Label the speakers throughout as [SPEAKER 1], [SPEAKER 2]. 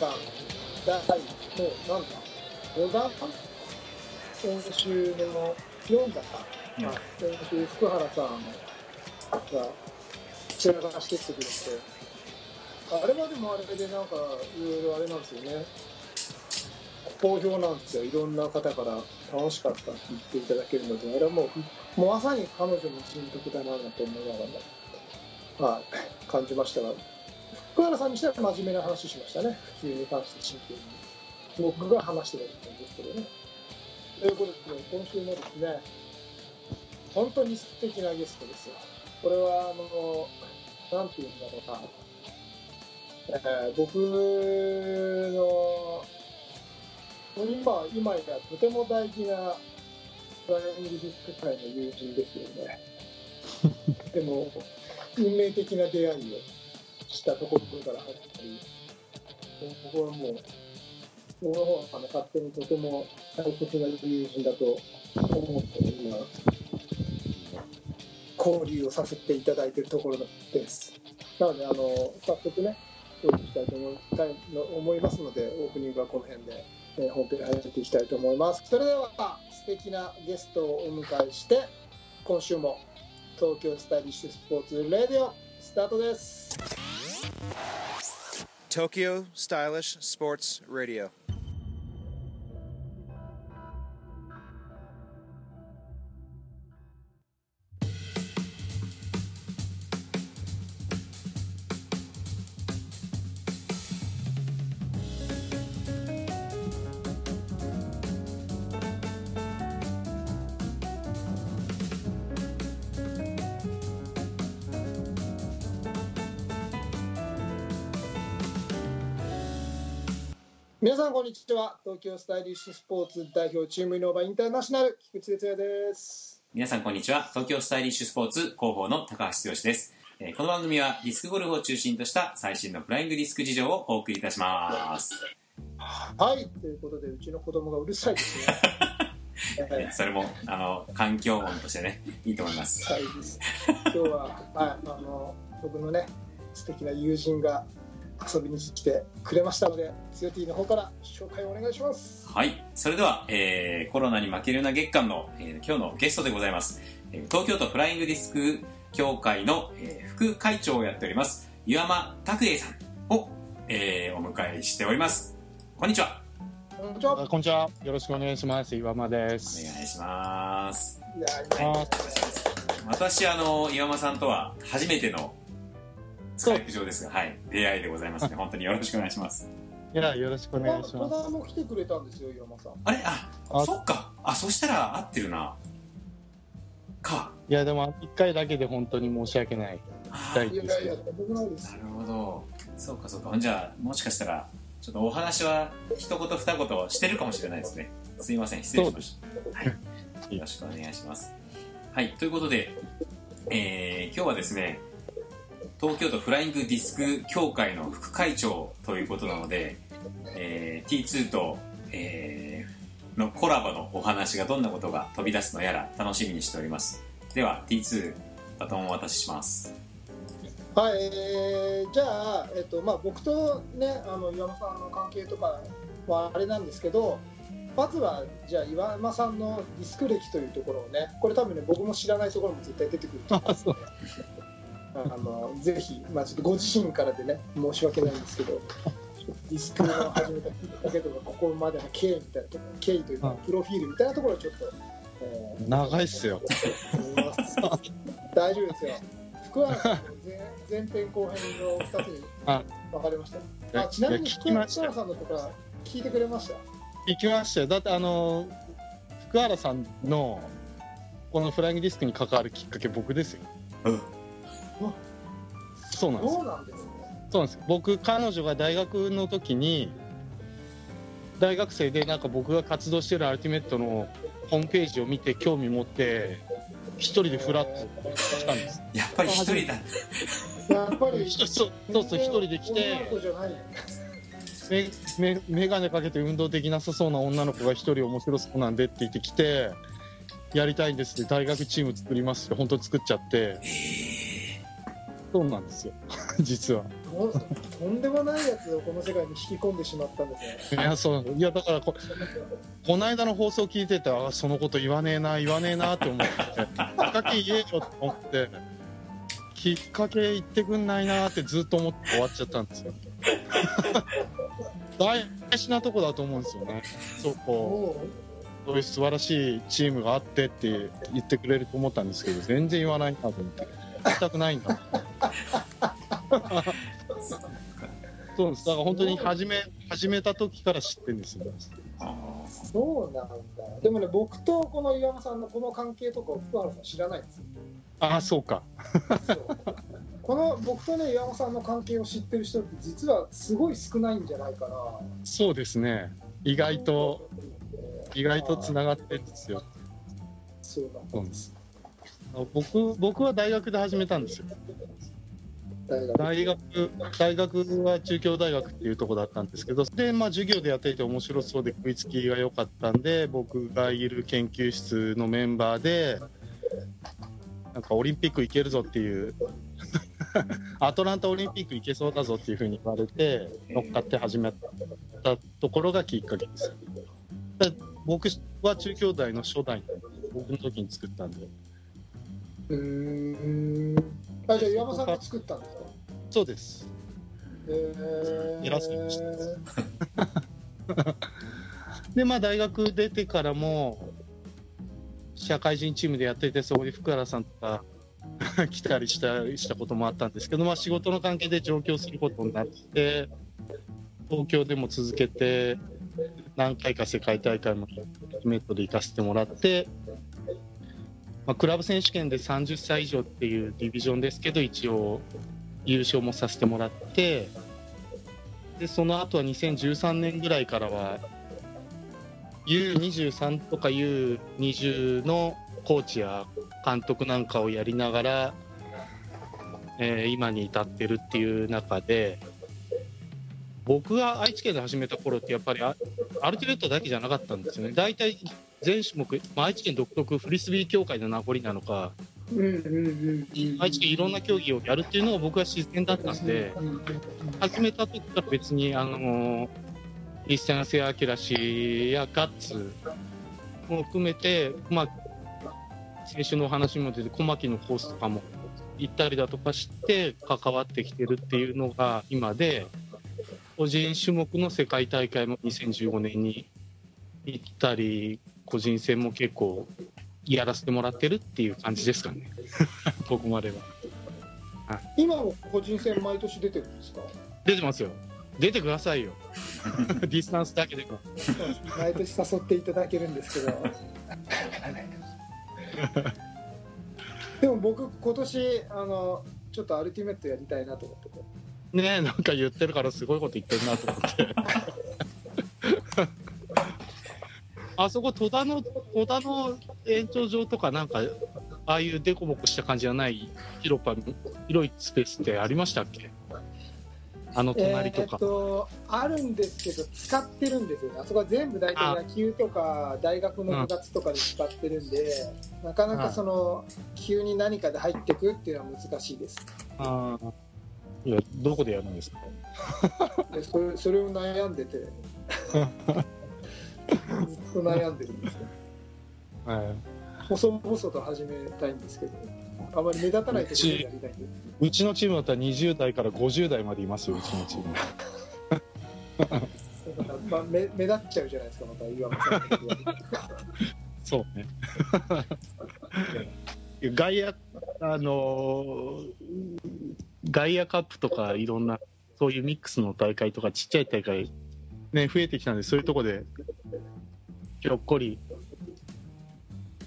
[SPEAKER 1] 間第もうなんだ5弾先週の4だか、
[SPEAKER 2] うん
[SPEAKER 1] 先週福原さんが散らかしてきてくれてあれはでもあれでなんかい。ろいろあれなんですよね好評なんですよいろんな方から楽しかったって言っていただけるのであれはもうもうまさに彼女の人徳だなと思いながら、はい、感じましたが福原さんにしては真面目な話しましたね。普及に関して真剣に。僕が話してたんですけどね。ということで今週もですね本当に素敵なゲストですよ。これはあのなんていうんだろうな。えー僕の今今やとても大事なフライングディスク界の友人ですよね。でも運命的な出会いをしたところから始まり僕はもう僕の方がね勝手にとても大切な友人だと思って今交流をさせていただいているところです。なのであの早速ねお送りしたいと思いたいの思いますのでオープニングはこの辺で、えー本編に入っていきたいと思います。それでは素敵なゲストをお迎えして今週も東京スタイリッシュスポーツレディオ スタートです
[SPEAKER 3] Tokyo Stylish Sports Radio.
[SPEAKER 1] 皆さんこんにちは。東京スタイリッシュスポーツ代表チームイノーバインターナショナル菊池哲也です。
[SPEAKER 2] 皆さんこんにちは。東京スタイリッシュスポーツ広報の高橋剛です、えーこの番組はディスクゴルフを中心とした最新のフライングディスク事情をお送りいたします、
[SPEAKER 1] はい。ということでうちの子供がうるさいですね。
[SPEAKER 2] それもあの環境音としてねいいと思います。
[SPEAKER 1] はい今日は、はい、あの僕のね素敵な友人が遊びに来てくれましたので強 T の方から紹介をお願いします。
[SPEAKER 2] はい。それでは、えーコロナに負けるな月間の、えー今日のゲストでございます、えー東京都フライングディスク協会の、えー副会長をやっております岩間拓英さんを、えーお迎えしております。こんにちは。
[SPEAKER 1] こんにちは。
[SPEAKER 4] あこんにちは。よろしくお願いします。岩間で
[SPEAKER 2] お
[SPEAKER 4] す。
[SPEAKER 2] 願いします。
[SPEAKER 1] いや
[SPEAKER 2] はい。私あの岩間さんとは初めてのスカイプ上ですが、はい、出会いでございますね。本当によろしくお願いします。
[SPEAKER 4] いや、よろしくお願いし
[SPEAKER 1] 戸
[SPEAKER 4] ます。
[SPEAKER 1] 田も来てくれたんですよ岩間さん
[SPEAKER 2] あれ？あ、
[SPEAKER 4] あ
[SPEAKER 2] そっか。あ、そしたら合ってるな。か。
[SPEAKER 4] いや、でも、一回だけで本当に申し訳ない。
[SPEAKER 2] あ
[SPEAKER 4] はい
[SPEAKER 1] いやいやいやとんでもないです
[SPEAKER 2] なるほど。そうかそうか。じゃあ、もしかしたら、ちょっとお話は一言二言してるかもしれないですね。すいません、失礼しました。はい。よろしくお願いします。はい、ということで、えー今日はですね、東京都フライングディスク協会の副会長ということなので、えー T2 と、えーのコラボのお話がどんなことが飛び出すのやら楽しみにしております。では T2 バトンをお渡しします。
[SPEAKER 1] はい、えーじゃあ、えっとまあ、僕と、ね、あの岩間さんの関係とかはあれなんですけどまずはじゃあ岩間さんのディスク歴というところをねこれ多分ね僕も知らないところも絶対出てくると思うんであのぜひ、まあ、ちょっとご自身からでね申し訳ないんですけどディスクを始めたきっかけとかここまでの経緯みたいなところ経緯というか
[SPEAKER 4] うん
[SPEAKER 1] プロフィールみたいなところをちょっと、えー
[SPEAKER 4] 長いっすよ。
[SPEAKER 1] 大丈夫ですよ。福原さんの前前編後編の2つに
[SPEAKER 4] あ
[SPEAKER 1] 分かれました。
[SPEAKER 4] や
[SPEAKER 1] あちなみに福
[SPEAKER 4] きましたよ
[SPEAKER 1] 原さんのとか聞いてくれました？
[SPEAKER 4] 行きましたよ。だって、あの、福原さんの、このフライングディスクに関わるきっかけ、僕ですよ。
[SPEAKER 2] うん。
[SPEAKER 4] そうなんです。
[SPEAKER 1] そうなんですね。
[SPEAKER 4] そうなんです。僕、彼女が大学の時に、大学生で、なんか僕が活動してるアルティメットのホームページを見て、興味持って、一人でフラッと来たんです。
[SPEAKER 2] やっぱり一人だ。
[SPEAKER 1] やっぱり
[SPEAKER 4] そうそうそう、一人で来て、
[SPEAKER 1] 子じゃない。
[SPEAKER 4] めめ眼鏡かけて運動できなさそうな女の子が一人面白そうなんでって言ってきてやりたいんですって大学チーム作りますって本当に作っちゃってそうなんですよ。実は。
[SPEAKER 1] とんでもないやつをこの世界に引き込んでしまったんですね。
[SPEAKER 4] いやそういやだからここの間の放送聞いててあそのこと言わねえな言わねえなって思ってきっかけ言えよと思ってきっかけ言ってくんないなってずっと思って終わっちゃったんですよ。大事なとこだと思うんですよね。そうこそういう素晴らしいチームがあってって言ってくれると思ったんですけど全然言わないなと思って。言いたくないんだ そうです。だから本当に始め始めた時から知ってるんですよ。
[SPEAKER 1] そうなんだ。でもね、僕とこの岩間さんのこの関係とかを福原さん知らないんですよ。
[SPEAKER 4] ああそうか。
[SPEAKER 1] そう。この僕とね岩間さんの関係を知ってる人って実はすごい少ないんじゃないかな。
[SPEAKER 4] そうですね。意外と意外とつながってるんですよ。
[SPEAKER 1] そうなん
[SPEAKER 4] です。僕僕は大学で始めたんですよ
[SPEAKER 1] 大学。
[SPEAKER 4] 大学は中京大学っていうところだったんですけどでまあ授業でやっていて面白そうで食いつきが良かったんで僕がいる研究室のメンバーでなんかオリンピック行けるぞっていうアトランタオリンピック行けそうだぞっていうふうに言われて乗っかって始めたところがきっかけですで僕は中京大の初代僕の時に作ったんで
[SPEAKER 1] うーん。あじゃあ岩間さんが作ったんですか？
[SPEAKER 4] そうです。
[SPEAKER 1] えー、
[SPEAKER 4] 偉そうにして でまあ大学出てからも社会人チームでやっていてそこに福原さんとか 来たりしたしたこともあったんですけど、まあ、仕事の関係で上京することになって東京でも続けて何回か世界大会もメットで行かせてもらって、まあ、クラブ選手権で30歳以上っていうディビジョンですけど一応優勝もさせてもらってでその後は2013年ぐらいからは U23 とか U20 のコーチや監督なんかをやりながら、えー今に至ってるっていう中で僕が愛知県で始めた頃ってやっぱりアルティメットだけじゃなかったんですよね。大体全種目、まあ、愛知県独特フリスビー協会の名残なのか
[SPEAKER 1] うんうんうんうん。
[SPEAKER 4] 愛知県いろんな競技をやるっていうのが僕は自然だったんで始めた時から別にあの一線瀬明氏やガッツも含めて、まあ、選手のお話も出て小牧のコースとかも行ったりだとかして関わってきてるっていうのが今で個人種目の世界大会も2015年に行ったり個人戦も結構やらせてもらってるっていう感じですかね ここまでは
[SPEAKER 1] 今も個人戦毎年出てるんですか？
[SPEAKER 4] 出てますよ出てくださいよ ディスタンスだけでも
[SPEAKER 1] 毎年誘っていただけるんですけど。でも僕今年あのちょっとアルティメットやりたいなと思ってて。
[SPEAKER 4] ねえなんか言ってるからすごいこと言ってるなと思ってあそこ戸田の戸田の延長上とかなんかああいうデコボコした感じじゃない広場広いスペースってありましたっけ？あの隣とか、
[SPEAKER 1] えーっとあるんですけど使ってるんですよね。あそこは全部大体野球とか大学の部活とかで使ってるんで、なかなかその急に何かで入ってくっていうのは難しいです。
[SPEAKER 4] あー。いやどこでやるんですか？
[SPEAKER 1] でそれそれを悩んでて ずっと悩んでるんですよ。
[SPEAKER 4] はい。
[SPEAKER 1] 細々と始めたいんですけどあまり目立たないところでやりたいんで
[SPEAKER 4] うちのチームだったら20代から50代までいますようちのチーム。
[SPEAKER 1] だからまあ、目目立っちゃうじゃないですかまた岩間さん
[SPEAKER 4] そうね。外野、あのー外野カップとかいろんな、そういうミックスの大会とかちっちゃい大会、ね、増えてきたんで、そういうとこで、ひょっこり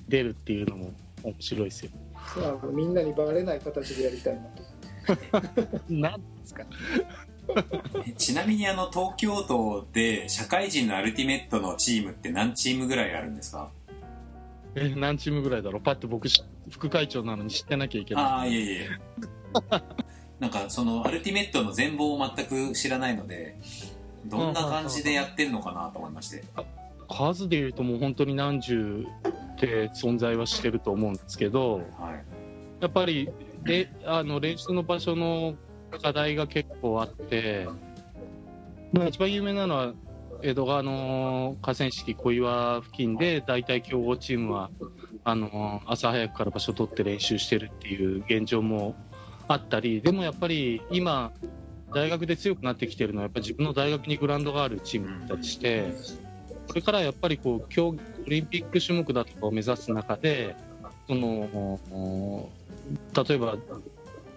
[SPEAKER 4] 出るっていうのも面白いですよ。
[SPEAKER 1] あのみんなにバレない形でやりたいな。と
[SPEAKER 4] なんですか？
[SPEAKER 2] え ちなみにあの東京都で社会人のアルティメットのチームって何チームぐらいあるんですか？
[SPEAKER 4] え、何チームぐらいだろう？パッて僕し、副会長なのに知ってなきゃいけない。
[SPEAKER 2] ああいえいえ。なんかそのアルティメットの全貌を全く知らないのでどんな感じでやってるのかなと思いまして
[SPEAKER 4] 数で言うともう本当に何十って存在はしてると思うんですけど、
[SPEAKER 2] はい。
[SPEAKER 4] やっぱりであの練習の場所の課題が結構あって、まあ、一番有名なのは、江戸川の河川敷小岩付近で、大体強豪チームはあの朝早くから場所取って練習してるっていう現状もあったり、でもやっぱり今、大学で強くなってきてるのは、やっぱり自分の大学にグラウンドがあるチームだったりして、これからやっぱりこう競技オリンピック種目だとかを目指す中で、その例えば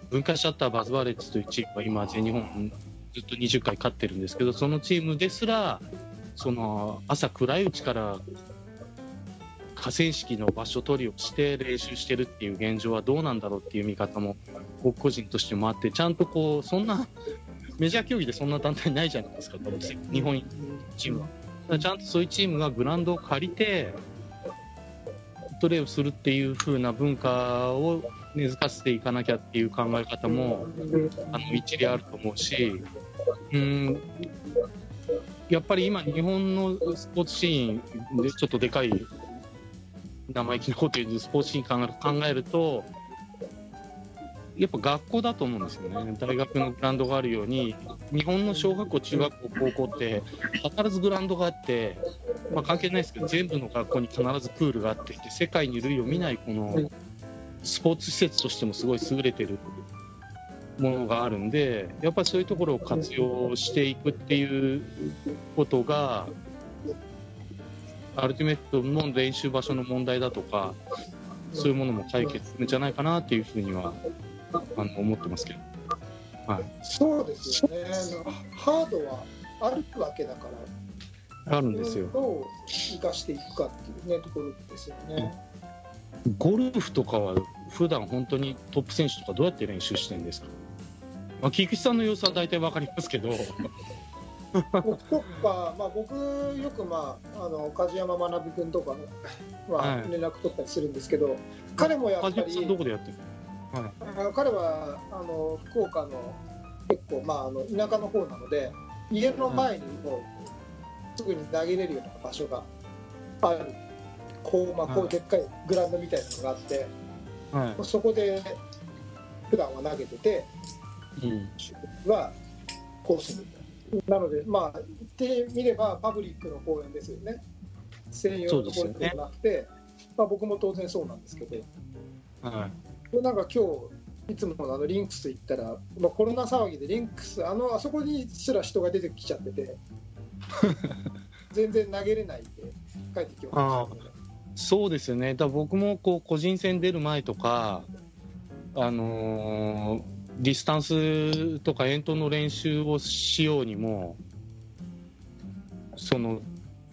[SPEAKER 4] 文化シャッターバズバレッツというチームは今、全日本ずっと20回勝ってるんですけど、そのチームですら、その朝暗いうちから河川敷の場所取りをして練習してるっていう現状はどうなんだろうっていう見方も僕個人としてもあって、ちゃんとこうそんなメジャー競技でそんな団体ないじゃないですか、日本チームは。ちゃんとそういうチームがグラウンドを借りてプレーをするっていう風な文化を根付かせていかなきゃっていう考え方もあの一理あると思うし、うん、やっぱり今、日本のスポーツシーンでちょっとでかい生意気なこと言うスポーツシーン考えると、やっぱ学校だと思うんですよね、大学のグラウンドがあるように、日本の小学校、中学校、高校って、必ずグラウンドがあって、まあ、関係ないですけど、全部の学校に必ずプールがあって、で世界に類を見ないこのスポーツ施設としてもすごい優れてるものがあるんで、やっぱりそういうところを活用していくっていうことが、アルティメットの練習場所の問題だとか、そういうものも解決するんじゃないかなっていうふうにはあの思ってますけど。はい、
[SPEAKER 1] そうですよね、ハードはあるわけだから、
[SPEAKER 4] あるんですよ。
[SPEAKER 1] どう生かしていくかっていう、ね、ところですよね。
[SPEAKER 4] ゴルフとかは普段本当にトップ選手とかどうやって練習してるんですか、まあ、菊池さんの様子は大体わかりますけど。
[SPEAKER 1] 僕とか、まあ、僕よく、まあ、あの梶山学君とかは
[SPEAKER 4] はい。
[SPEAKER 1] 連絡取ったりするんですけど、彼もやっぱ
[SPEAKER 4] 梶山さんど
[SPEAKER 1] り
[SPEAKER 4] こでやってるはい。
[SPEAKER 1] 彼はあの福岡の結構、まあ、あの田舎の方なので家の前にもうすぐに投げれるような場所がある。こう,、まあ、こうでっかいグラウンドみたいなのがあって、
[SPEAKER 4] は
[SPEAKER 1] そこで普段は投げてて
[SPEAKER 4] いうん。
[SPEAKER 1] はコースになのでまあ言ってみればパブリックの公園ですよね。専用の公園ではなくて、まあ、僕も当然そうなんですけど。
[SPEAKER 4] はい
[SPEAKER 1] なんか今日いつものあのリンクス行ったら、まあ、コロナ騒ぎでリンクスあのあそこにすら人が出てきちゃってて 全然投げれないで帰ってきました、ね、
[SPEAKER 4] そうですよね、だ僕もこう個人戦出る前とか、あのーディスタンスとか遠投の練習をしようにも、その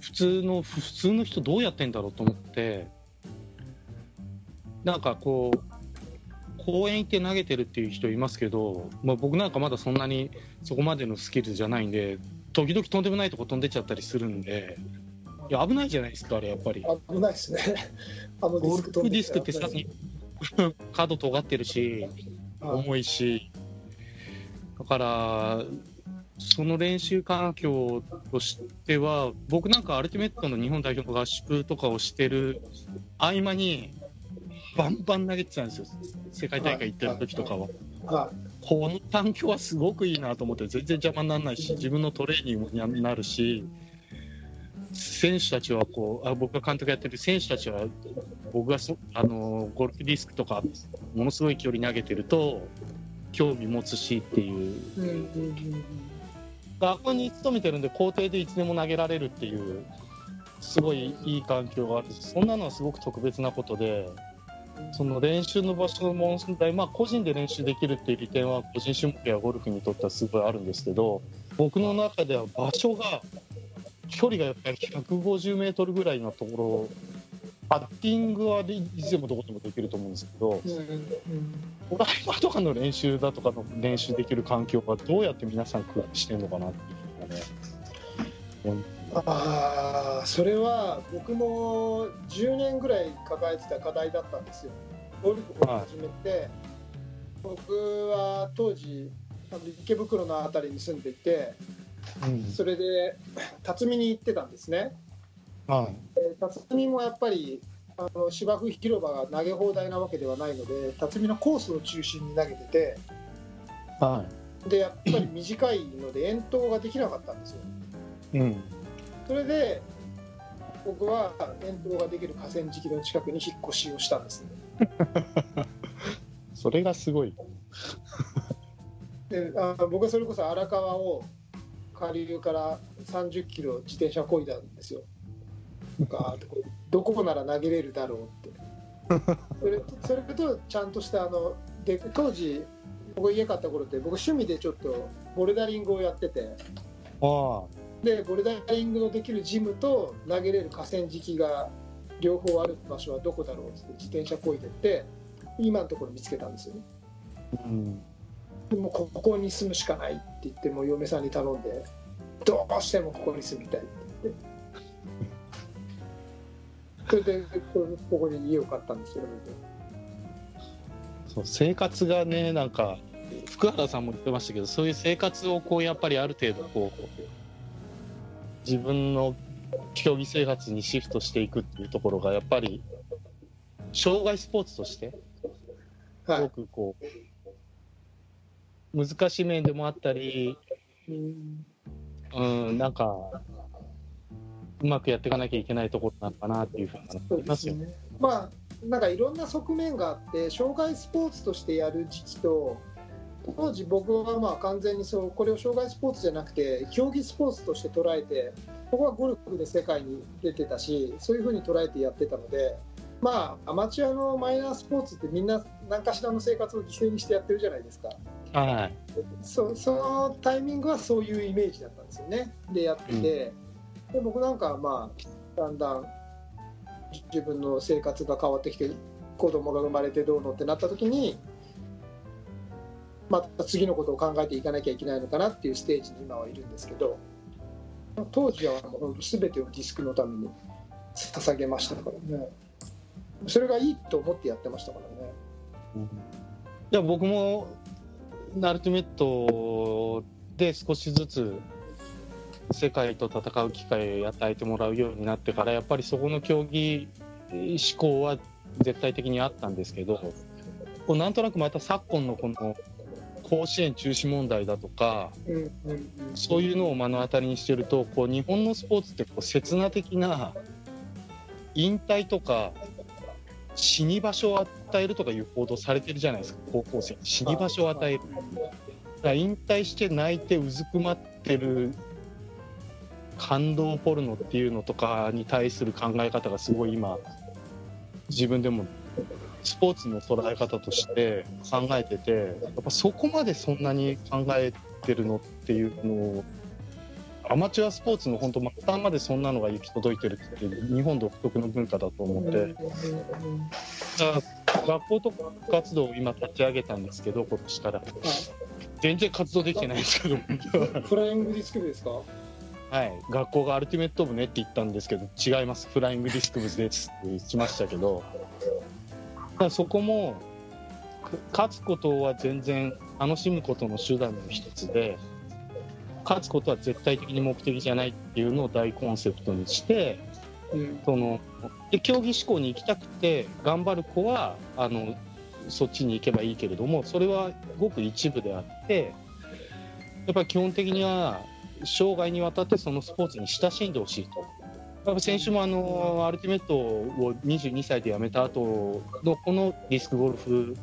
[SPEAKER 4] 普通の普通の人、どうやってんだろうと思って、なんかこう、公園行って投げてるっていう人いますけど、まあ、僕なんかまだそんなにそこまでのスキルじゃないんで、時々とんでもないとこ飛んでっちゃったりするんで、いや危ないじゃないですか、あれやっぱり。
[SPEAKER 1] 危ないですね。あのディ
[SPEAKER 4] ゴ
[SPEAKER 1] スク
[SPEAKER 4] ルフディスクってさ、角尖ってるし、
[SPEAKER 1] はい
[SPEAKER 4] 重いし、だから、その練習環境としては、僕なんかアルティメットの日本代表の合宿とかをしてる合間に、バンバン投げてたんですよ、世界大会行ってる時とかは。
[SPEAKER 1] は
[SPEAKER 4] この環境はすごくいいなと思って、全然邪魔にならないし、自分のトレーニングになるし、選手たちはこうあ、僕が監督やってる選手たちは、僕がそあのゴルフディスクとか、ものすごい距離投げてると、興味持つしっていう、
[SPEAKER 1] いうんうんうん。
[SPEAKER 4] 学校に勤めてるんで、校庭でいつでも投げられるっていう、すごいいい環境があるし、そんなのはすごく特別なことで、その練習の場所の問題、まあ、個人で練習できるっていう利点は、個人種目やゴルフにとってはすごいあるんですけど、僕の中では場所が、距離がやっぱり150メートルぐらいのところ、パッティングはいつでもどこでもできると思うんですけど、ドライバーとかの練習だとかの練習できる環境はどうやって皆さん工夫してるのかなっていうのがね。うん
[SPEAKER 1] ああそれは僕も10年ぐらい抱えてた課題だったんですよ。ゴルフを始めて、僕は当時池袋の辺りに住んでいてそれで辰巳に行ってたんですね。
[SPEAKER 4] はい
[SPEAKER 1] で辰巳もやっぱりあの芝生広場が投げ放題なわけではないので辰巳のコースを中心に投げてて
[SPEAKER 4] は
[SPEAKER 1] でやっぱり短いので遠投ができなかったんですよ
[SPEAKER 4] い。うん。
[SPEAKER 1] それで僕は遠投ができる河川敷の近くに引っ越しをしたんですね。
[SPEAKER 4] それがすごい。
[SPEAKER 1] であ僕はそれこそ荒川を下流から30キロ自転車こいだんですよ。ガーッとこうどこなら投げれるだろうって。それそれとちゃんとしたあので当時僕家買った頃って僕趣味でちょっとボルダリングをやってて。
[SPEAKER 4] あ
[SPEAKER 1] でボルダリングのできるジムと投げれる河川敷が両方ある場所はどこだろうって自転車こいでって今のところ見つけたんですよね
[SPEAKER 4] あ。うん。
[SPEAKER 1] でもうここに住むしかないって言ってもう嫁さんに頼んでどうしてもここに住みたいって言って それでこここに家を買ったんですよ
[SPEAKER 4] そう生活がねなんか福原さんも言ってましたけどそういう生活をこうやっぱりある程度こう自分の競技生活にシフトしていくっていうところがやっぱり障害スポーツとしてす
[SPEAKER 1] はい。
[SPEAKER 4] ごくこう難しい面でもあったり
[SPEAKER 1] うん。
[SPEAKER 4] うんなんかうまくやっていかなきゃいけないところなのかなっていうふうに思いますよ。
[SPEAKER 1] ね。まあなんかいろんな側面があって障害スポーツとしてやる時期と当時僕はまあ完全にそうこれを障害スポーツじゃなくて競技スポーツとして捉えて僕はゴルフで世界に出てたしそういうふうに捉えてやってたのでまあアマチュアのマイナースポーツってみんな何かしらの生活を犠牲にしてやってるじゃないですか。
[SPEAKER 4] はい。
[SPEAKER 1] そそのタイミングはそういうイメージだったんですよね。でやってて、で僕なんかはまあだんだん自分の生活が変わってきて子供が生まれてどうのってなった時にまた次のことを考えていかなきゃいけないのかなっていうステージに今はいるんですけど当時はもう本当全てをディスクのために捧げましたからね。それがいいと思ってやってましたからね。
[SPEAKER 4] いや僕もアルティメットで少しずつ世界と戦う機会を与えてもらうようになってからやっぱりそこの競技志向は絶対的にあったんですけどこうなんとなくまた昨今のこの甲子園中止問題だとかそういうのを目の当たりにしてるとこう日本のスポーツってこう刹那的な引退とか死に場所を与えるとかいう報道されてるじゃないですか高校生に。死に場所を与える。だ引退して泣いてうずくまってる感動ポルノっていうのとかに対する考え方がすごい今自分でもスポーツの捉え方として考えててやっぱそこまでそんなに考えてるのっていうのをアマチュアスポーツの本当末端までそんなのが行き届いてるっていう日本独特の文化だと思って、だから学校とか活動を今立ち上げたんですけど今年から。全然活動できてないんですけど
[SPEAKER 1] フライングディスク部ですか？
[SPEAKER 4] はい。学校がアルティメット部ねって言ったんですけど違います。フライングディスク部ですって言ってましたけどらそこもく勝つことは全然楽しむことの手段の一つで勝つことは絶対的に目的じゃないっていうのを大コンセプトにして
[SPEAKER 1] うん
[SPEAKER 4] そので競技志向に行きたくて頑張る子はあのそっちに行けばいいけれどもそれはごく一部であってやっぱり基本的には生涯にわたってそのスポーツに親しんでほしいと。やっぱ先週もあのアルティメットを22歳で辞めた後のこのディスクゴルフ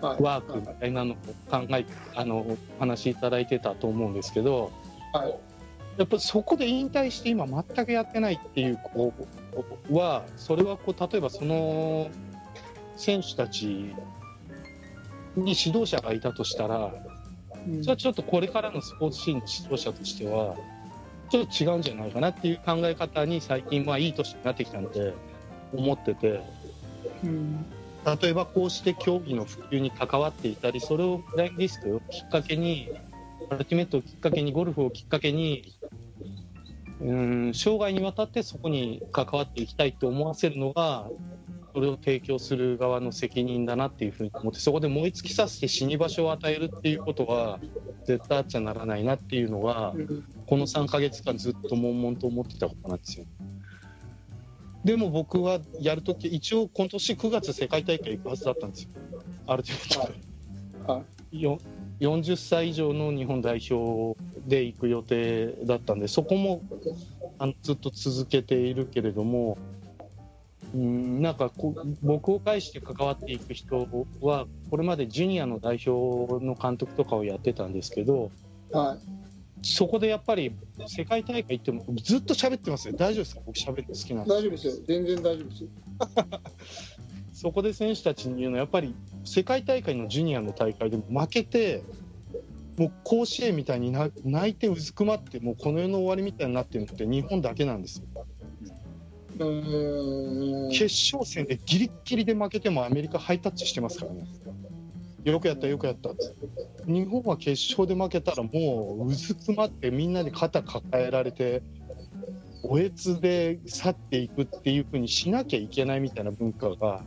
[SPEAKER 1] はい。
[SPEAKER 4] ワークみたいなのを考えあのお話しいただいてたと思うんですけど
[SPEAKER 1] はい。
[SPEAKER 4] やっぱそこで引退して今全くやってないっていう子はそれはこう例えばその選手たちに指導者がいたとしたら
[SPEAKER 1] うん。
[SPEAKER 4] それはちょっとこれからのスポーツシーンの指導者としてはちょっと違うんじゃないかなっていう考え方に最近はいい年になってきたので思ってて。
[SPEAKER 1] うん
[SPEAKER 4] 例えばこうして競技の普及に関わっていたりそれをフライングディスクをきっかけにアルティメットをきっかけにゴルフをきっかけにうん生涯にわたってそこに関わっていきたいと思わせるのがそれを提供する側の責任だなっていうふうに思ってそこで燃え尽きさせて死に場所を与えるっていうことは絶対あっちゃならないなっていうのが
[SPEAKER 1] うん
[SPEAKER 4] この3ヶ月間ずっと悶々と思ってたことなんですよ。でも僕はやるとき、一応今年9月世界大会行くはずだったんですよ。アルティメットで。
[SPEAKER 1] は
[SPEAKER 4] よ40歳以上の日本代表で行く予定だったんで、そこもあのずっと続けているけれども、うんなんかこう僕を介して関わっていく人は、これまでジュニアの代表の監督とかをやってたんですけど、
[SPEAKER 1] はい。
[SPEAKER 4] そこでやっぱり世界大会行ってもずっと喋ってますよ。大丈夫ですか？僕喋るの好きなんで
[SPEAKER 1] 大丈夫ですよ。全然大丈夫ですよ。
[SPEAKER 4] そこで選手たちに言うのはやっぱり世界大会のジュニアの大会でも負けてもう甲子園みたいにな泣いてうずくまってもうこの世の終わりみたいになってるのって日本だけなんですよ。決勝戦でギリッギリで負けてもアメリカハイタッチしてますからね。よくやったよくやった日本は決勝で負けたらもううずくまってみんなで肩抱えられておえつで去っていくっていう風にしなきゃいけないみたいな文化が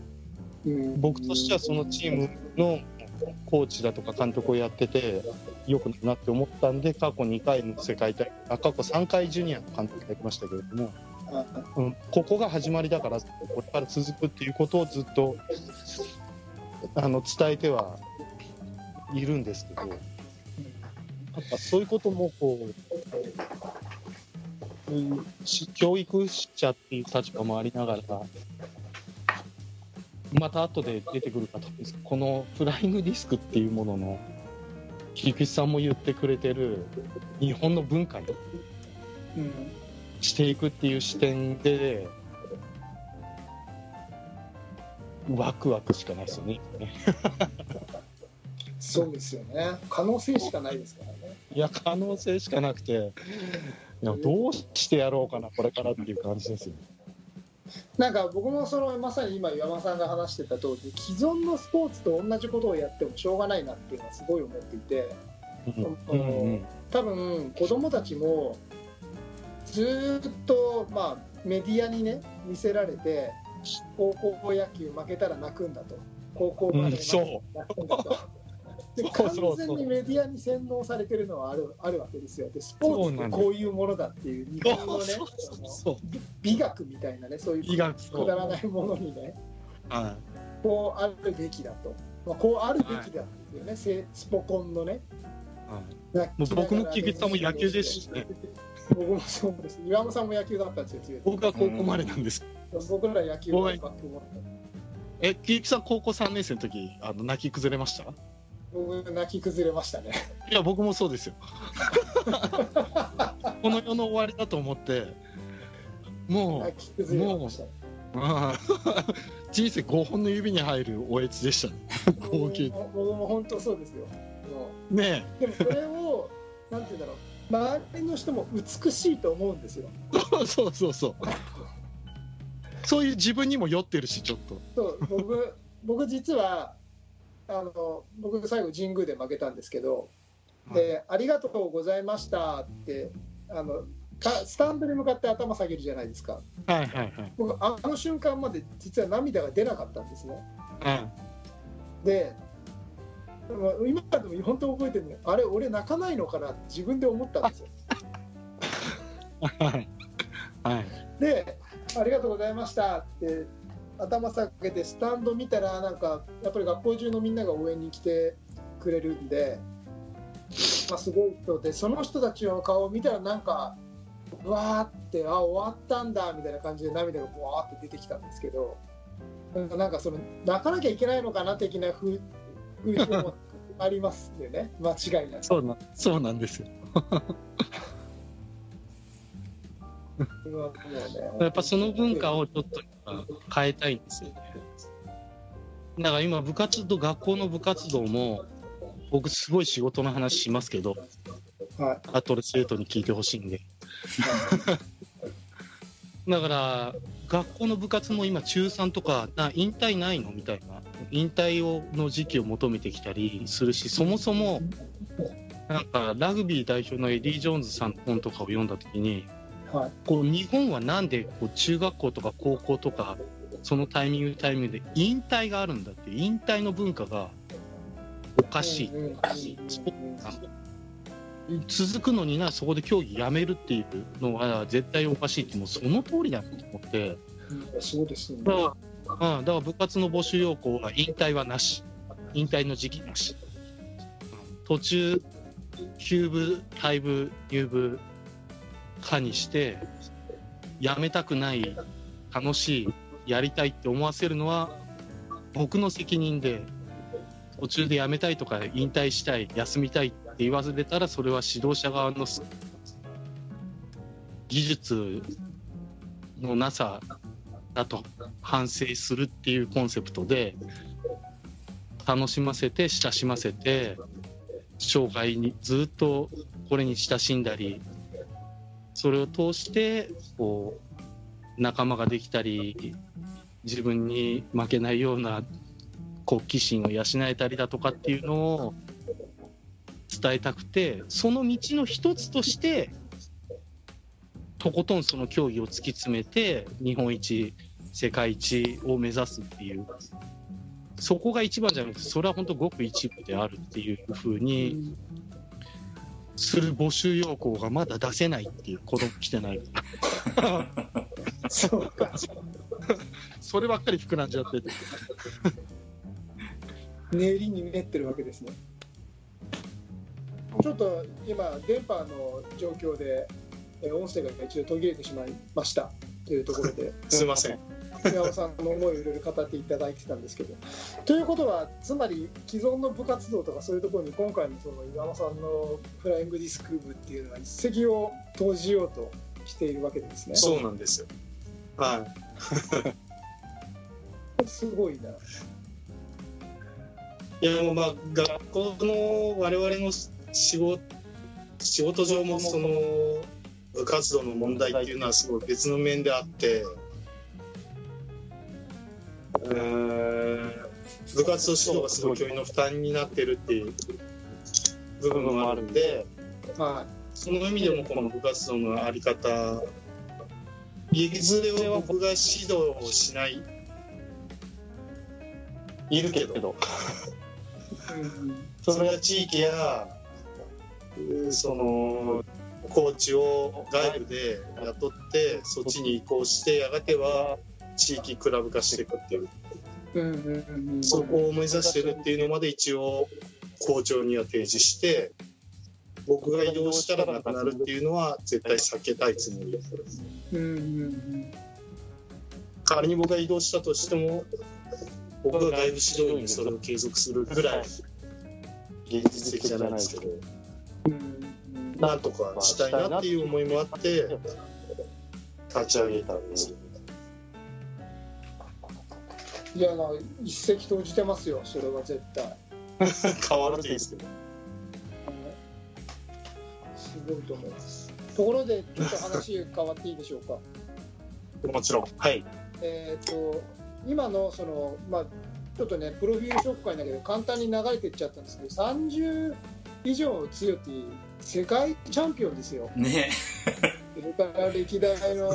[SPEAKER 1] うん。
[SPEAKER 4] 僕としてはそのチームのコーチだとか監督をやっててよくなって思ったんで過去2回の世界大あ過去3回ジュニアの監督やりましたけれども、
[SPEAKER 1] は
[SPEAKER 4] うん、ここが始まりだからこれから続くっていうことをずっとあの伝えてはいるんですけどやっぱそういうこともこう、うん、教育者っていう立場もありながらまた後で出てくるかと思うんですけどこのフライングディスクっていうものの菊池さんも言ってくれてる日本の文化に。
[SPEAKER 1] うん。
[SPEAKER 4] していくっていう視点でワクワクしかないですよね。
[SPEAKER 1] そうですよね。可能性しかないですからね。
[SPEAKER 4] いや可能性しかなくていやどうしてやろうかなこれからっていう感じですよ。
[SPEAKER 1] なんか僕もそのまさに今岩間さんが話してた通り既存のスポーツと同じことをやってもしょうがないなっていうのはすごい思っていて
[SPEAKER 4] うんうんうん
[SPEAKER 1] 多分子供たちもずーっとまあメディアにね見せられて高校野球負けたら泣くんだと。高校まで泣くんだと。完全にメディアに洗脳されてるのはある あるわけですよ。でスポーツってこういうものだっていう日本のね美学みたいなねそういうくだらないものにね
[SPEAKER 4] は
[SPEAKER 1] こうあるべきだと、まあ、こうあるべきだっていうね、せスポコンのね
[SPEAKER 4] い。はいもう僕も菊池さんも野球ですしね
[SPEAKER 1] 僕もそうです。岩間さんも野球だったんですよ
[SPEAKER 4] 僕は高校までなんです。
[SPEAKER 1] 僕ら野球のバックも
[SPEAKER 4] え菊池さん高校3年生の時あの泣き崩れました？
[SPEAKER 1] 僕泣き崩れましたね。
[SPEAKER 4] いや僕もそうですよ。この世の終わりだと思ってもう
[SPEAKER 1] 泣き崩れました。
[SPEAKER 4] ああ 人生5本の指に入るおえつでしたね。号泣。
[SPEAKER 1] 僕も本当そうですよ。も
[SPEAKER 4] ね
[SPEAKER 1] うでもそれをなんて言うんだろう周りの人も美しいと思うんですよ
[SPEAKER 4] え、そうそうそう。そういう自分にも酔ってるし、ちょっと。
[SPEAKER 1] そう僕僕実はあの僕最後神宮で負けたんですけどで「ありがとうございました」ってあのかスタンドに向かって頭下げるじゃないですか
[SPEAKER 4] はいはいはい。
[SPEAKER 1] 僕あの瞬間まで実は涙が出なかったんですね
[SPEAKER 4] うん
[SPEAKER 1] で今でも本当覚えてるのあれ俺泣かないのかなって自分で思ったんですよ
[SPEAKER 4] はい。はい。
[SPEAKER 1] で「ありがとうございました」って頭下げてスタンド見たらなんかやっぱり学校中のみんなが応援に来てくれるんで、まあ、すごい人でその人たちの顔を見たらなんかうわーってあ終わったんだみたいな感じで涙がブワーって出てきたんですけどなんかなんかその泣かなきゃいけないのかな的な風ありますよね間違いなく。
[SPEAKER 4] そうな、そうなんですよ。やっぱその文化をちょっと変えたいんですよね。だから今部活動、学校の部活動も、僕すごい仕事の話しますけど、
[SPEAKER 1] はい
[SPEAKER 4] 後で生徒に聞いてほしいんで。だから、学校の部活も今中3とか、な引退ないの？みたいな、引退をの時期を求めてきたりするし、そもそも、なんかラグビー代表のエディ・ジョーンズさんの本とかを読んだときに、
[SPEAKER 1] はい。
[SPEAKER 4] こう日本はなんでこう中学校とか高校とかそのタイミングタイミングで引退があるんだって引退の文化がおかしい、続くのになそこで競技やめるっていうのは絶対おかしいってもうその通りだと思って。
[SPEAKER 1] うんそうですね。
[SPEAKER 4] だから、うん、だから部活の募集要項は引退はなし。引退の時期なし。途中、休部、退部、入部、可にして、辞めたくない、楽しい、やりたいって思わせるのは、僕の責任で、途中で辞めたいとか、引退したい、休みたいって言われたら、それは指導者側の技術のなさだと反省するっていうコンセプトで楽しませて親しませて生涯にずっとこれに親しんだりそれを通してこう仲間ができたり自分に負けないような国旗心を養えたりだとかっていうのを伝えたくてその道の一つとしてとことんその競技を突き詰めて日本一世界一を目指すっていう。そこが一番じゃなくてそれは本当ごく一部であるっていうふうにする募集要項がまだ出せないっていう子供来てない。
[SPEAKER 1] そうか。
[SPEAKER 4] そればっかり膨らんじゃって。て
[SPEAKER 1] 練りに練ってるわけですね。ちょっと今、電波の状況で、え音声が一度途切れてしまいました。というところで、
[SPEAKER 4] すいません
[SPEAKER 1] 宮尾さんの思いをいろいろ語っていただいてたんですけど。ということは、つまり既存の部活動とかそういうところに今回のその岩間さんのフライングディスク部っていうのは一石を投じようとしているわけですね。
[SPEAKER 4] そうなんですよはい
[SPEAKER 1] すごいな。
[SPEAKER 4] いやもうまあ学校の我々の仕事仕事上もその部活動の問題っていうのはすごい別の面であって、部活動指導がすごい教員の負担になってるっていう部分もあるんで
[SPEAKER 1] は
[SPEAKER 4] その意味でもこの部活動のあり方いずれは僕が指導をしないいるけどそれは地域やそのコーチを外部で雇ってそっちに移行してやがては地域クラブ化していくっていうそこを目指してるっていうのまで一応校長には提示して僕が移動したらなくなるっていうのは絶対避けたいつもりです。
[SPEAKER 1] うんうんうん。
[SPEAKER 4] 仮に僕が移動したとしても僕が外部指導員にそれを継続するぐらい現実的じゃないですけど
[SPEAKER 1] うん
[SPEAKER 4] なんとかしたいなっていう思いもあって立ち上げたんですよ
[SPEAKER 1] いやな一石投じてますよそれは絶対。
[SPEAKER 4] 変わるといいですけど
[SPEAKER 1] すごいと思います。ところでちょっと話変わっていいでしょうか？
[SPEAKER 4] もちろん。はい。
[SPEAKER 1] えっ、と今のそのまあちょっとねプロフィール紹介だけど簡単に流れていっちゃったんですけど30以上強って世界チャンピオンですよ。
[SPEAKER 2] ね。
[SPEAKER 1] それから歴代の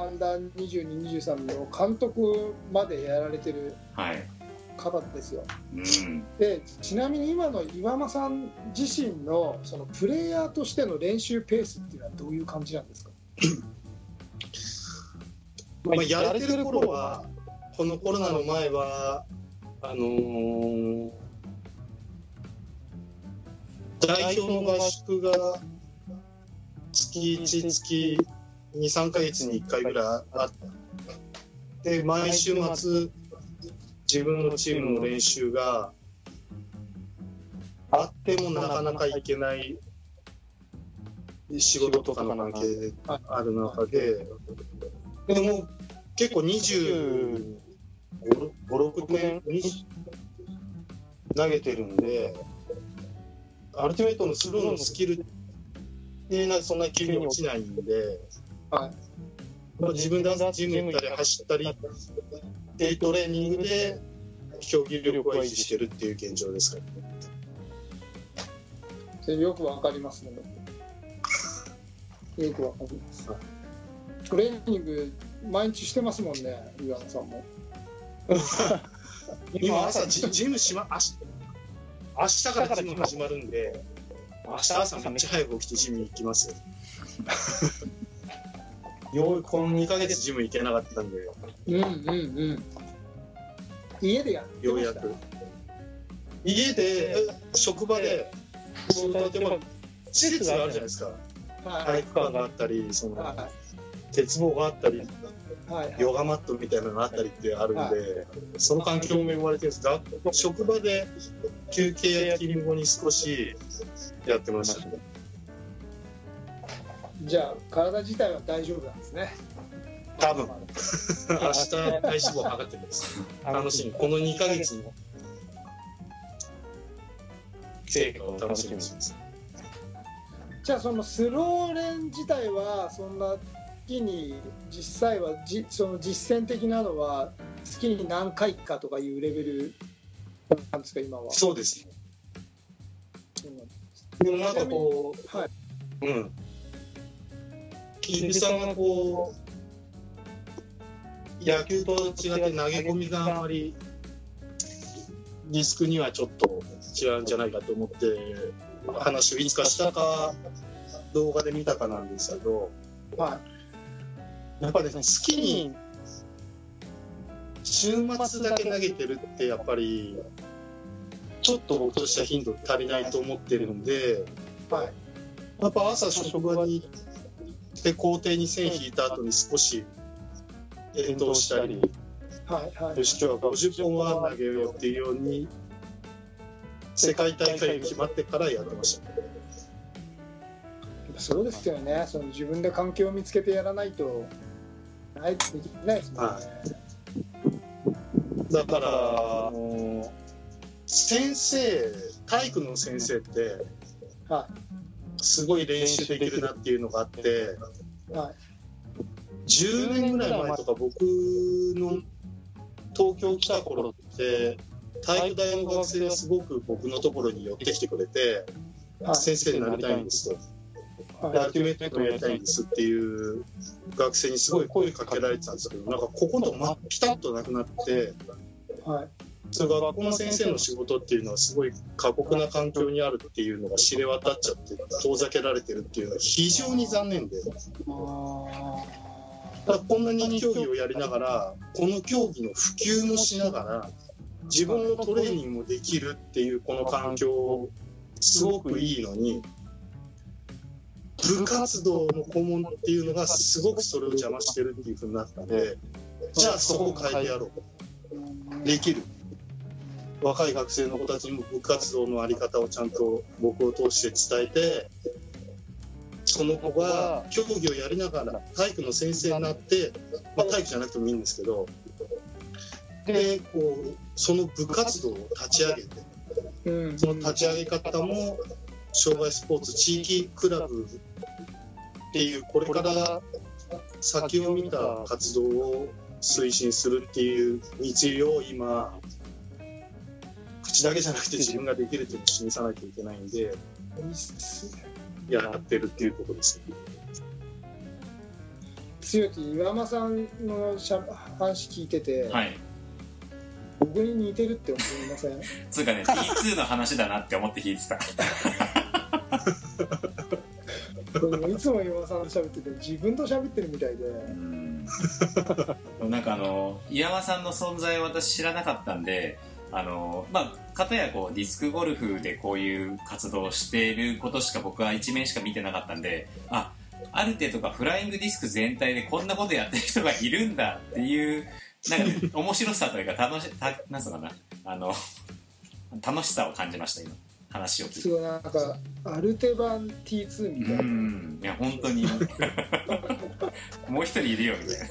[SPEAKER 1] アンダー22、23の監督までやられてる
[SPEAKER 2] はい。
[SPEAKER 1] 方ですよ。
[SPEAKER 2] うん。
[SPEAKER 1] でちなみに今の岩間さん自身のそのプレイヤーとしての練習ペースっていうのはどういう感じなんですか？
[SPEAKER 4] まあ、やれてる頃はこのコロナの前はあのー代表の合宿が月1月23か月に1回ぐらいあって毎週末自分のチームの練習があってもなかなか行けない仕事とかの関係ある中ででも結構25、6年投げてるんで、アルティメットのスローのスキルってそんな急に落ちないんで、
[SPEAKER 1] はい
[SPEAKER 4] まあ、自分でジム行ったり走ったりっていうトレーニングで競技力は維持してるっていう現状ですから、ね。
[SPEAKER 1] それよくわかりますね。よくわかります。トレーニング毎日してますもんね、岩野さんも。
[SPEAKER 4] 今朝ジジムしま明日明日からジム始まるんで明日朝めっちゃ早く起きてジムに行きますよ
[SPEAKER 5] ようこの2ヶ月ジム行けなかったんで
[SPEAKER 1] うんうんうん。家でやっ
[SPEAKER 5] ようやく。家で職場でその例えば施設があるじゃないですか。
[SPEAKER 1] はい。
[SPEAKER 5] 体育館があったりその
[SPEAKER 1] は
[SPEAKER 5] 鉄棒があったり
[SPEAKER 1] いはい。
[SPEAKER 5] ヨガマットみたいなのがあったりってあるんで、その環境も恵まれてるんです。が職場で休憩や勤務後に少しやってましたね
[SPEAKER 1] じゃあ体自体は大丈夫なんですね。
[SPEAKER 5] 多分。明日体脂肪測ってみます。楽しみ。この2ヶ月の成果を楽しみにします。
[SPEAKER 1] じゃあそのスローレン自体はそんな月に実際はじその実践的なのは月に何回かとかいうレベルなんですか今は。
[SPEAKER 5] そうです
[SPEAKER 1] うん
[SPEAKER 5] でもなんかこ
[SPEAKER 1] はい、
[SPEAKER 5] ううんキムさんがこう野球と違って投げ込みがあまりリスクにはちょっと違うんじゃないかと思って話をいつかしたか動画で見たかなんですけど
[SPEAKER 1] は
[SPEAKER 5] やっぱりですね好きに週末だけ投げてるってやっぱりちょっと僕としては頻度足りないと思ってるんで
[SPEAKER 1] はい
[SPEAKER 5] やっぱ朝職場に行って校庭に線引いた後に少し遠投したり
[SPEAKER 1] はいはい。
[SPEAKER 5] よし今日は50本は投げようっていうように世界大会決まってからやってました。
[SPEAKER 1] そうですよね。その自分で環境を見つけてやらないとないできないですもんね、
[SPEAKER 5] だからあの先生体育の先生って
[SPEAKER 1] は
[SPEAKER 5] すごい練習できるなっていうのがあって
[SPEAKER 1] いはい
[SPEAKER 5] 10年ぐらい前とか僕の東京来た頃って体育大の学生がすごく僕のところに寄ってきてくれて
[SPEAKER 1] はい。
[SPEAKER 5] 先生になりたいんですと。
[SPEAKER 1] はい。
[SPEAKER 5] でアルティメットをやりたいんですっていう学生にすごい声かけられてたんですけどなんかこことまピタッとなくなって
[SPEAKER 1] はい
[SPEAKER 5] それ学校の先生の仕事っていうのはすごい過酷な環境にあるっていうのが知れ渡っちゃって遠ざけられてるっていうのは非常に残念で。だこんなに競技をやりながらこの競技の普及もしながら自分のトレーニングもできるっていうこの環境すごくいいのに部活動の顧問っていうのがすごくそれを邪魔してるっていうふうになったんでじゃあそこを変えてやろう。できる。若い学生の子たちにも部活動の在り方をちゃんと僕を通して伝えてその子が競技をやりながら体育の先生になって、まあ、体育じゃなくてもいいんですけどでこうその部活動を立ち上げてその立ち上げ方も障害スポーツ地域クラブっていうこれから先を見た活動を推進するっていう道を今口だけじゃなくて自分ができるっていうのを示さないといけないんでやってるっていうことですね。
[SPEAKER 1] 強き岩間さんのしゃ話聞いてて、
[SPEAKER 2] はい。
[SPEAKER 1] 僕に似てるって思いません？
[SPEAKER 2] つうかね T2 の話だなって思って弾いてた。
[SPEAKER 1] いつも岩間さんと喋ってて自分と喋ってるみたいで。
[SPEAKER 2] うん。なんかあの岩間さんの存在を私知らなかったんであのまあかたやこうディスクゴルフでこういう活動をしていることしか僕は一面しか見てなかったんであアルテとかフライングディスク全体でこんなことやってる人がいるんだっていうなんか面白さというか楽したなんつうのかな。あの楽しさを感じました今。話を聞いて。
[SPEAKER 1] すごいなんかアルテ版 T2 みたいな、
[SPEAKER 2] うん。いや本当に。もう一人いるよみたいな。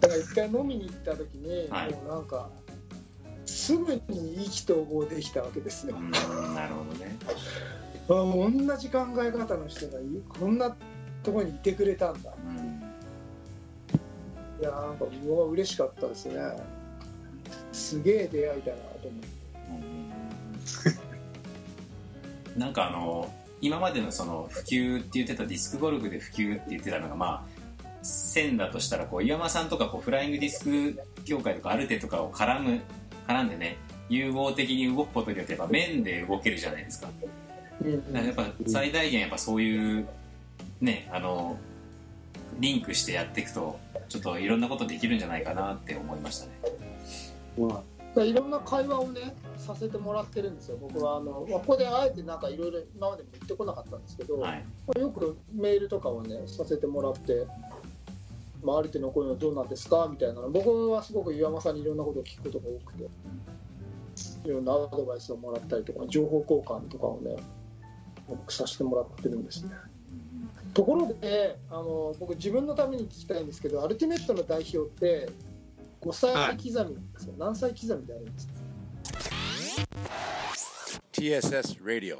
[SPEAKER 1] だから一回飲みに行った時に、
[SPEAKER 2] はい。
[SPEAKER 1] もうなんかすぐに意気投合できたわけですよ、
[SPEAKER 2] うんなるほどね。
[SPEAKER 1] あ同じ考え方の人がいこんなところにいてくれたんだ。
[SPEAKER 2] うん。
[SPEAKER 1] いやなんかうわ嬉しかったですね。すげえ出会いだなと思って。
[SPEAKER 2] なんかあの今までのその普及って言ってたディスクゴルフで普及って言ってたのがまあ線だとしたらこう岩間さんとかこうフライングディスク協会とかアルテとかを絡む絡んでね融合的に動くことによってやっぱ面で動けるじゃないですか。
[SPEAKER 1] うん
[SPEAKER 2] だからやっぱ最大限やっぱそういうねあのリンクしてやっていくとちょっといろんなことできるんじゃないかなって思いましたね。
[SPEAKER 1] いろんな会話をねさせてもらってるんですよ。僕はあの、まあ、ここであえてなんかいろいろ今までも言ってこなかったんですけど、
[SPEAKER 2] はい。
[SPEAKER 1] まあよくメールとかをねさせてもらって、まあ、ある程度こういうのどうなんですか？みたいなの僕はすごく岩間さんにいろんなことを聞くことが多くていろんなアドバイスをもらったりとか情報交換とかをね僕させてもらってるんですね。ところであの僕自分のために聞きたいんですけどアルティメットの代表って5歳刻みなんですよ、何歳刻みであるんですか
[SPEAKER 3] ？TSS Radio.